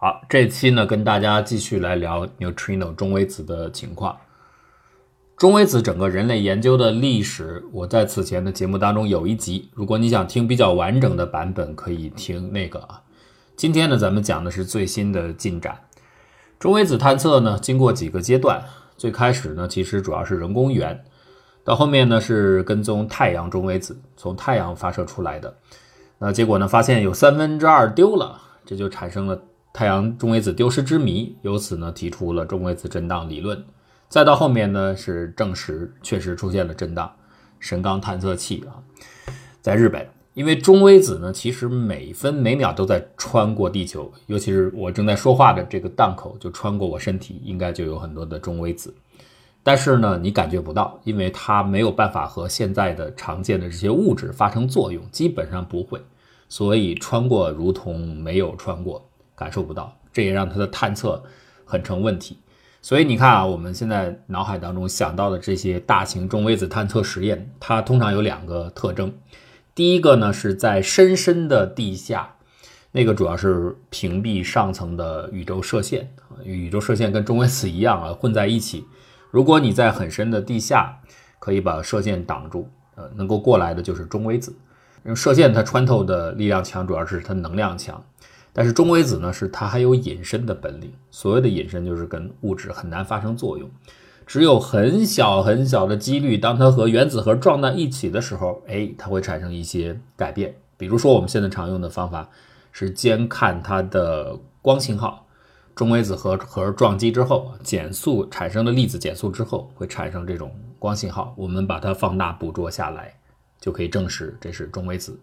好，这期呢跟大家继续来聊 neutrino 中微子的情况。中微子整个人类研究的历史，我在此前的节目当中有一集，如果你想听比较完整的版本，可以听那个啊。今天呢，咱们讲的是最新的进展。中微子探测呢，经过几个阶段，最开始呢，其实主要是人工源，到后面呢是跟踪太阳中微子，从太阳发射出来的。那结果呢，发现有三分之二丢了，这就产生了太阳中微子丢失之谜，由此呢，提出了中微子震荡理论。再到后面呢，是证实确实出现了震荡。神冈探测器啊，在日本，因为中微子呢，其实每分每秒都在穿过地球，尤其是我正在说话的这个档口，就穿过我身体，应该就有很多的中微子。但是呢，你感觉不到，因为它没有办法和现在的常见的这些物质发生作用，基本上不会，所以穿过如同没有穿过，感受不到。这也让它的探测很成问题。所以你看啊，我们现在脑海当中想到的这些大型中微子探测实验，它通常有两个特征。第一个呢，是在深深的地下，那个主要是屏蔽上层的宇宙射线宇宙射线跟中微子一样啊，混在一起。如果你在很深的地下，可以把射线挡住，呃，能够过来的就是中微子。因为射线它穿透的力量强，主要是它能量强。但是中微子呢，是它还有隐身的本领。所谓的隐身，就是跟物质很难发生作用，只有很小很小的几率，当它和原子核撞在一起的时候，哎，它会产生一些改变。比如说我们现在常用的方法是监看它的光信号，中微子核核撞击之后，减速产生的粒子减速之后会产生这种光信号，我们把它放大捕捉下来，就可以证实这是中微子。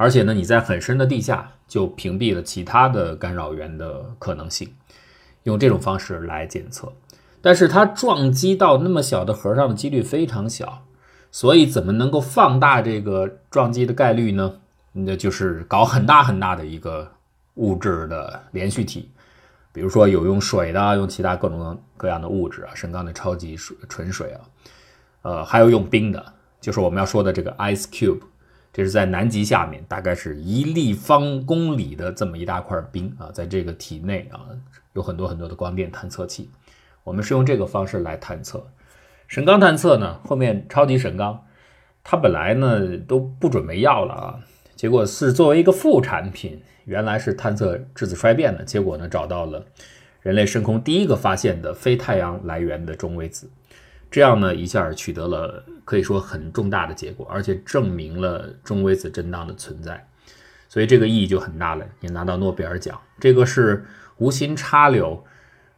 而且呢，你在很深的地下就屏蔽了其他的干扰源的可能性，用这种方式来检测。但是它撞击到那么小的核上的几率非常小，所以怎么能够放大这个撞击的概率呢？那就是搞很大很大的一个物质的连续体，比如说有用水的，用其他各种各样的物质啊，神钢的超级水纯水啊，呃，还有用冰的，就是我们要说的这个 ice cube。这是在南极下面，大概是一立方公里的这么一大块冰啊，在这个体内啊，有很多很多的光电探测器。我们是用这个方式来探测神冈探测呢。后面超级神冈，它本来呢都不准备要了啊，结果是作为一个副产品，原来是探测质子衰变的，结果呢找到了人类深空第一个发现的非太阳来源的中微子。这样呢，一下取得了可以说很重大的结果，而且证明了中微子震荡的存在，所以这个意义就很大了，也拿到诺贝尔奖。这个是无心插柳，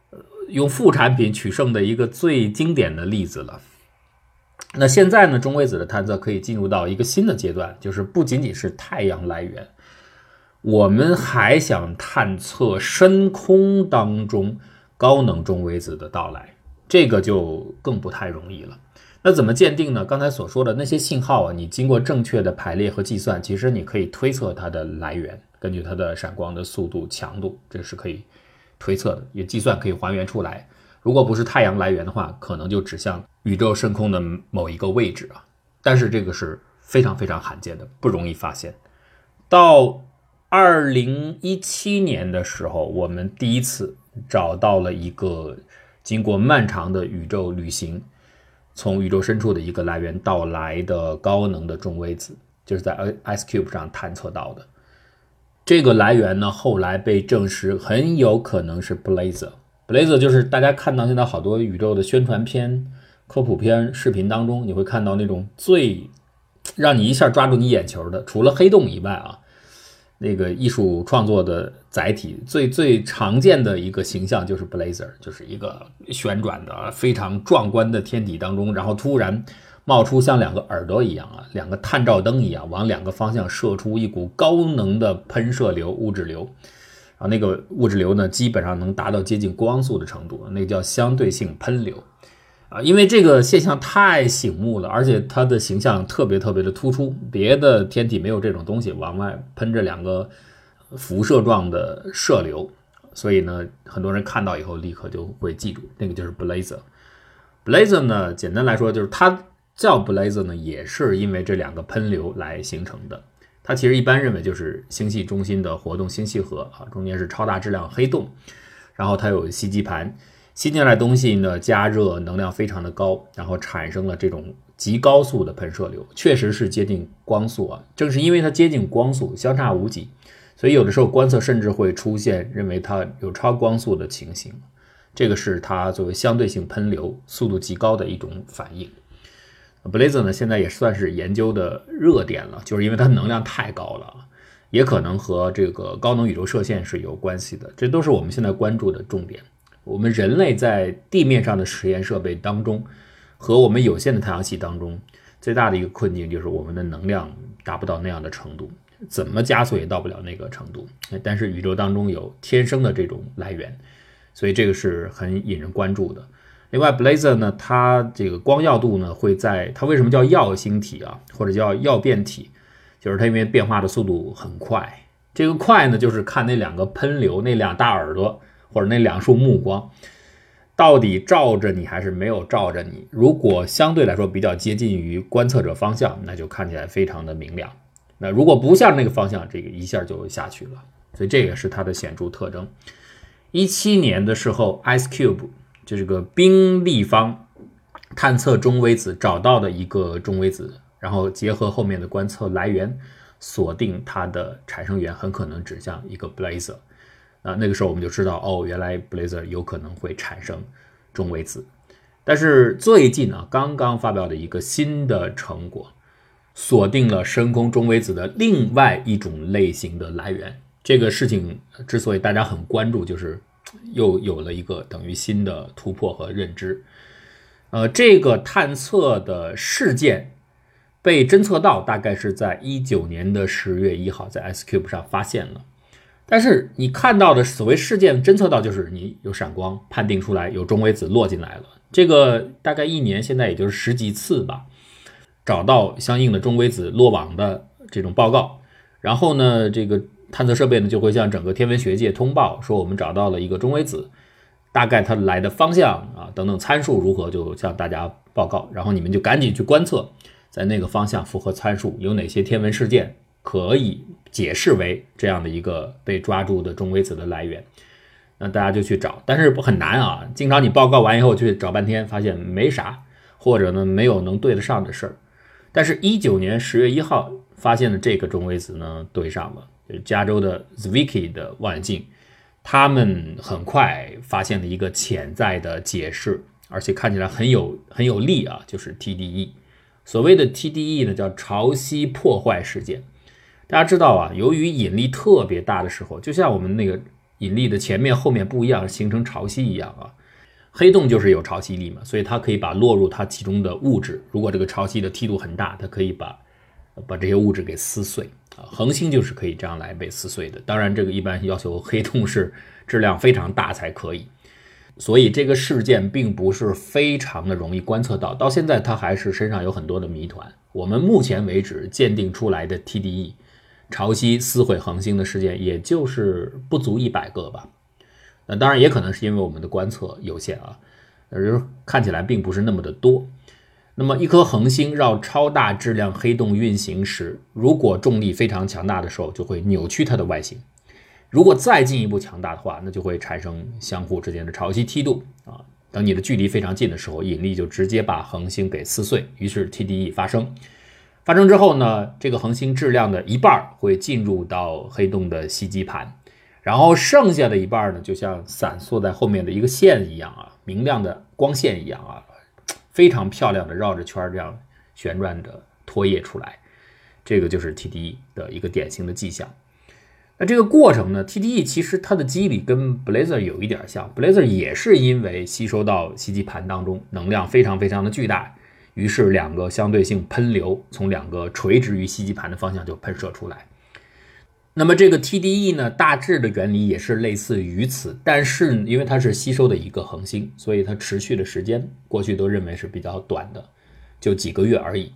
呃，用副产品取胜的一个最经典的例子了。那现在呢，中微子的探测可以进入到一个新的阶段，就是不仅仅是太阳来源，我们还想探测深空当中高能中微子的到来。这个就更不太容易了。那怎么鉴定呢？刚才所说的那些信号啊，你经过正确的排列和计算，其实你可以推测它的来源，根据它的闪光的速度、强度，这是可以推测的，也计算可以还原出来。如果不是太阳来源的话，可能就指向宇宙深空的某一个位置啊。但是这个是非常非常罕见的，不容易发现。到二零一七年的时候，我们第一次找到了一个。经过漫长的宇宙旅行，从宇宙深处的一个来源到来的高能的中微子，就是在 Ice Cube 上探测到的。这个来源呢，后来被证实很有可能是 Blazer。Blazer 就是大家看到现在好多宇宙的宣传片、科普片视频当中，你会看到那种最让你一下抓住你眼球的，除了黑洞以外啊。那个艺术创作的载体最最常见的一个形象就是 Blazer，就是一个旋转的非常壮观的天体当中，然后突然冒出像两个耳朵一样啊，两个探照灯一样，往两个方向射出一股高能的喷射流物质流，然后那个物质流呢，基本上能达到接近光速的程度，那个叫相对性喷流。啊，因为这个现象太醒目了，而且它的形象特别特别的突出，别的天体没有这种东西，往外喷着两个辐射状的射流，所以呢，很多人看到以后立刻就会记住，那个就是 Blazer。Blazer 呢，简单来说就是它叫 Blazer 呢，也是因为这两个喷流来形成的。它其实一般认为就是星系中心的活动星系核啊，中间是超大质量黑洞，然后它有吸积盘，吸进来东西呢加热能量非常的高，然后产生了这种极高速的喷射流，确实是接近光速啊。正是因为它接近光速，相差无几，所以有的时候观测甚至会出现认为它有超光速的情形，这个是它作为相对性喷流速度极高的一种反应。Blazer 呢，现在也算是研究的热点了，就是因为它能量太高了，也可能和这个高能宇宙射线是有关系的，这都是我们现在关注的重点。我们人类在地面上的实验设备当中，和我们有限的太阳系当中，最大的一个困境就是我们的能量达不到那样的程度，怎么加速也到不了那个程度。但是宇宙当中有天生的这种来源，所以这个是很引人关注的。另外，Blazer 呢，它这个光耀度呢会在它为什么叫耀星体啊，或者叫耀变体，就是它因为变化的速度很快。这个快呢，就是看那两个喷流，那两大耳朵或者那两束目光，到底照着你还是没有照着你。如果相对来说比较接近于观测者方向，那就看起来非常的明亮。那如果不向那个方向，这个一下就下去了。所以这个是它的显著特征。一七年的时候，Ice Cube。就这个冰立方探测中微子找到的一个中微子，然后结合后面的观测来源，锁定它的产生源很可能指向一个 blazer。啊，那个时候我们就知道，哦，原来 blazer 有可能会产生中微子。但是最近啊，刚刚发表的一个新的成果，锁定了深空中微子的另外一种类型的来源。这个事情之所以大家很关注，就是。又有了一个等于新的突破和认知，呃，这个探测的事件被侦测到，大概是在一九年的十月一号，在 S Cube 上发现了。但是你看到的所谓事件侦测到，就是你有闪光，判定出来有中微子落进来了。这个大概一年，现在也就是十几次吧，找到相应的中微子落网的这种报告。然后呢，这个。探测设备呢就会向整个天文学界通报说我们找到了一个中微子，大概它来的方向啊等等参数如何，就向大家报告，然后你们就赶紧去观测，在那个方向符合参数有哪些天文事件可以解释为这样的一个被抓住的中微子的来源，那大家就去找，但是很难啊，经常你报告完以后去找半天，发现没啥，或者呢没有能对得上的事儿，但是一九年十月一号发现的这个中微子呢对上了。加州的 Zwicky 的望远镜，他们很快发现了一个潜在的解释，而且看起来很有很有力啊，就是 TDE。所谓的 TDE 呢，叫潮汐破坏事件。大家知道啊，由于引力特别大的时候，就像我们那个引力的前面后面不一样，形成潮汐一样啊。黑洞就是有潮汐力嘛，所以它可以把落入它其中的物质，如果这个潮汐的梯度很大，它可以把把这些物质给撕碎。啊，恒星就是可以这样来被撕碎的。当然，这个一般要求黑洞是质量非常大才可以。所以这个事件并不是非常的容易观测到，到现在它还是身上有很多的谜团。我们目前为止鉴定出来的 TDE 潮汐撕毁恒星的事件，也就是不足一百个吧。那当然也可能是因为我们的观测有限啊，就是看起来并不是那么的多。那么，一颗恒星绕超大质量黑洞运行时，如果重力非常强大的时候，就会扭曲它的外形；如果再进一步强大的话，那就会产生相互之间的潮汐梯度啊。等你的距离非常近的时候，引力就直接把恒星给撕碎，于是 TDE 发生。发生之后呢，这个恒星质量的一半会进入到黑洞的吸积盘，然后剩下的一半呢，就像散缩在后面的一个线一样啊，明亮的光线一样啊。非常漂亮的绕着圈这样旋转着拖曳出来，这个就是 TDE 的一个典型的迹象。那这个过程呢，TDE 其实它的机理跟 Blazer 有一点像，Blazer 也是因为吸收到吸积盘当中能量非常非常的巨大，于是两个相对性喷流从两个垂直于吸积盘的方向就喷射出来。那么这个 TDE 呢，大致的原理也是类似于此，但是因为它是吸收的一个恒星，所以它持续的时间过去都认为是比较短的，就几个月而已。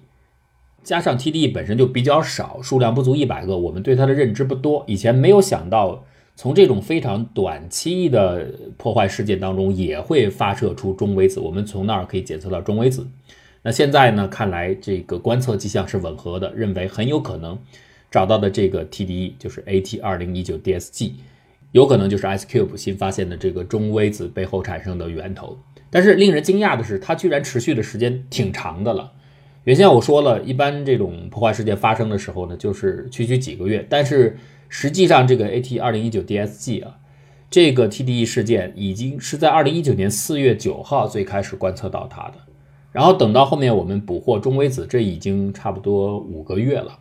加上 TDE 本身就比较少，数量不足一百个，我们对它的认知不多。以前没有想到从这种非常短期的破坏事件当中也会发射出中微子，我们从那儿可以检测到中微子。那现在呢，看来这个观测迹象是吻合的，认为很有可能。找到的这个 TDE 就是 AT 二零一九 DSG，有可能就是 IceCube 新发现的这个中微子背后产生的源头。但是令人惊讶的是，它居然持续的时间挺长的了。原先我说了一般这种破坏事件发生的时候呢，就是区区几个月，但是实际上这个 AT 二零一九 DSG 啊，这个 TDE 事件已经是在二零一九年四月九号最开始观测到它的，然后等到后面我们捕获中微子，这已经差不多五个月了。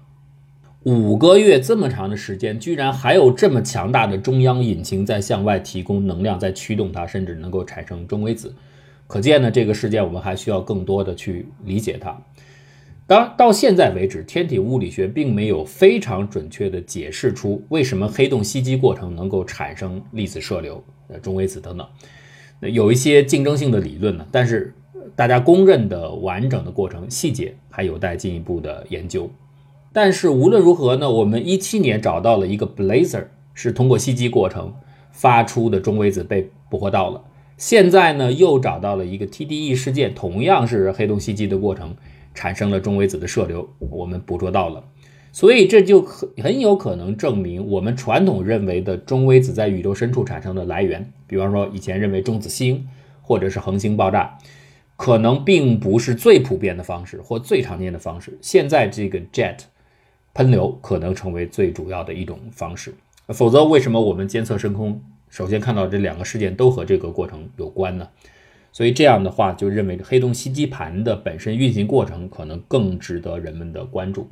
五个月这么长的时间，居然还有这么强大的中央引擎在向外提供能量，在驱动它，甚至能够产生中微子。可见呢，这个事件我们还需要更多的去理解它。当然，到现在为止，天体物理学并没有非常准确的解释出为什么黑洞吸积过程能够产生粒子射流、呃中微子等等。那有一些竞争性的理论呢，但是大家公认的完整的过程细节还有待进一步的研究。但是无论如何呢，我们一七年找到了一个 Blazer，是通过吸积过程发出的中微子被捕获到了。现在呢，又找到了一个 TDE 事件，同样是黑洞吸积的过程，产生了中微子的射流，我们捕捉到了，所以这就很很有可能证明我们传统认为的中微子在宇宙深处产生的来源，比方说以前认为中子星或者是恒星爆炸，可能并不是最普遍的方式或最常见的方式。现在这个 jet 喷流可能成为最主要的一种方式，否则为什么我们监测深空？首先看到这两个事件都和这个过程有关呢，所以这样的话就认为黑洞吸积盘的本身运行过程可能更值得人们的关注。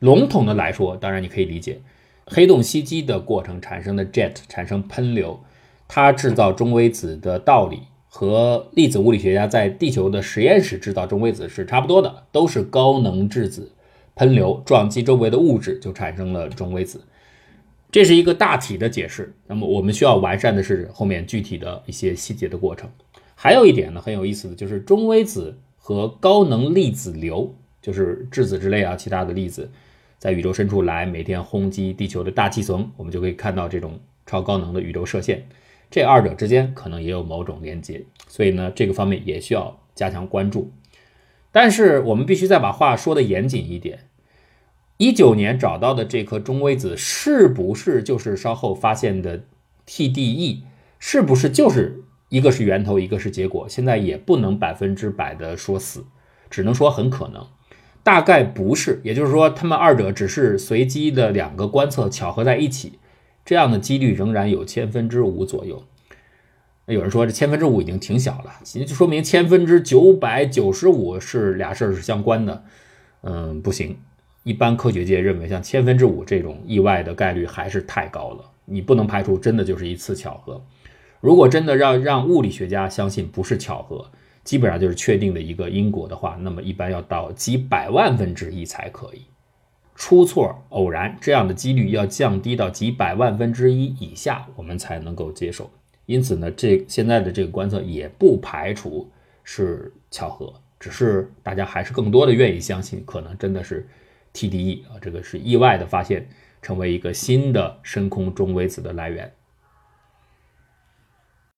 笼统的来说，当然你可以理解，黑洞吸积的过程产生的 jet 产生喷流，它制造中微子的道理和粒子物理学家在地球的实验室制造中微子是差不多的，都是高能质子喷流撞击周围的物质就产生了中微子。这是一个大体的解释，那么我们需要完善的是后面具体的一些细节的过程。还有一点呢，很有意思的就是中微子和高能粒子流，就是质子之类啊，其他的粒子，在宇宙深处来，每天轰击地球的大气层，我们就可以看到这种超高能的宇宙射线。这二者之间可能也有某种连接，所以呢，这个方面也需要加强关注。但是我们必须再把话说的严谨一点。一九年找到的这颗中微子是不是就是稍后发现的 TDE？是不是就是一个是源头，一个是结果？现在也不能百分之百的说死，只能说很可能，大概不是。也就是说，他们二者只是随机的两个观测巧合在一起，这样的几率仍然有千分之五左右。那有人说这千分之五已经挺小了，其实就说明千分之九百九十五是俩事儿是相关的。嗯，不行。一般科学界认为，像千分之五这种意外的概率还是太高了，你不能排除真的就是一次巧合。如果真的让让物理学家相信不是巧合，基本上就是确定的一个因果的话，那么一般要到几百万分之一才可以。出错、偶然这样的几率要降低到几百万分之一以下，我们才能够接受。因此呢，这现在的这个观测也不排除是巧合，只是大家还是更多的愿意相信，可能真的是。TDE 啊，这个是意外的发现，成为一个新的深空中微子的来源。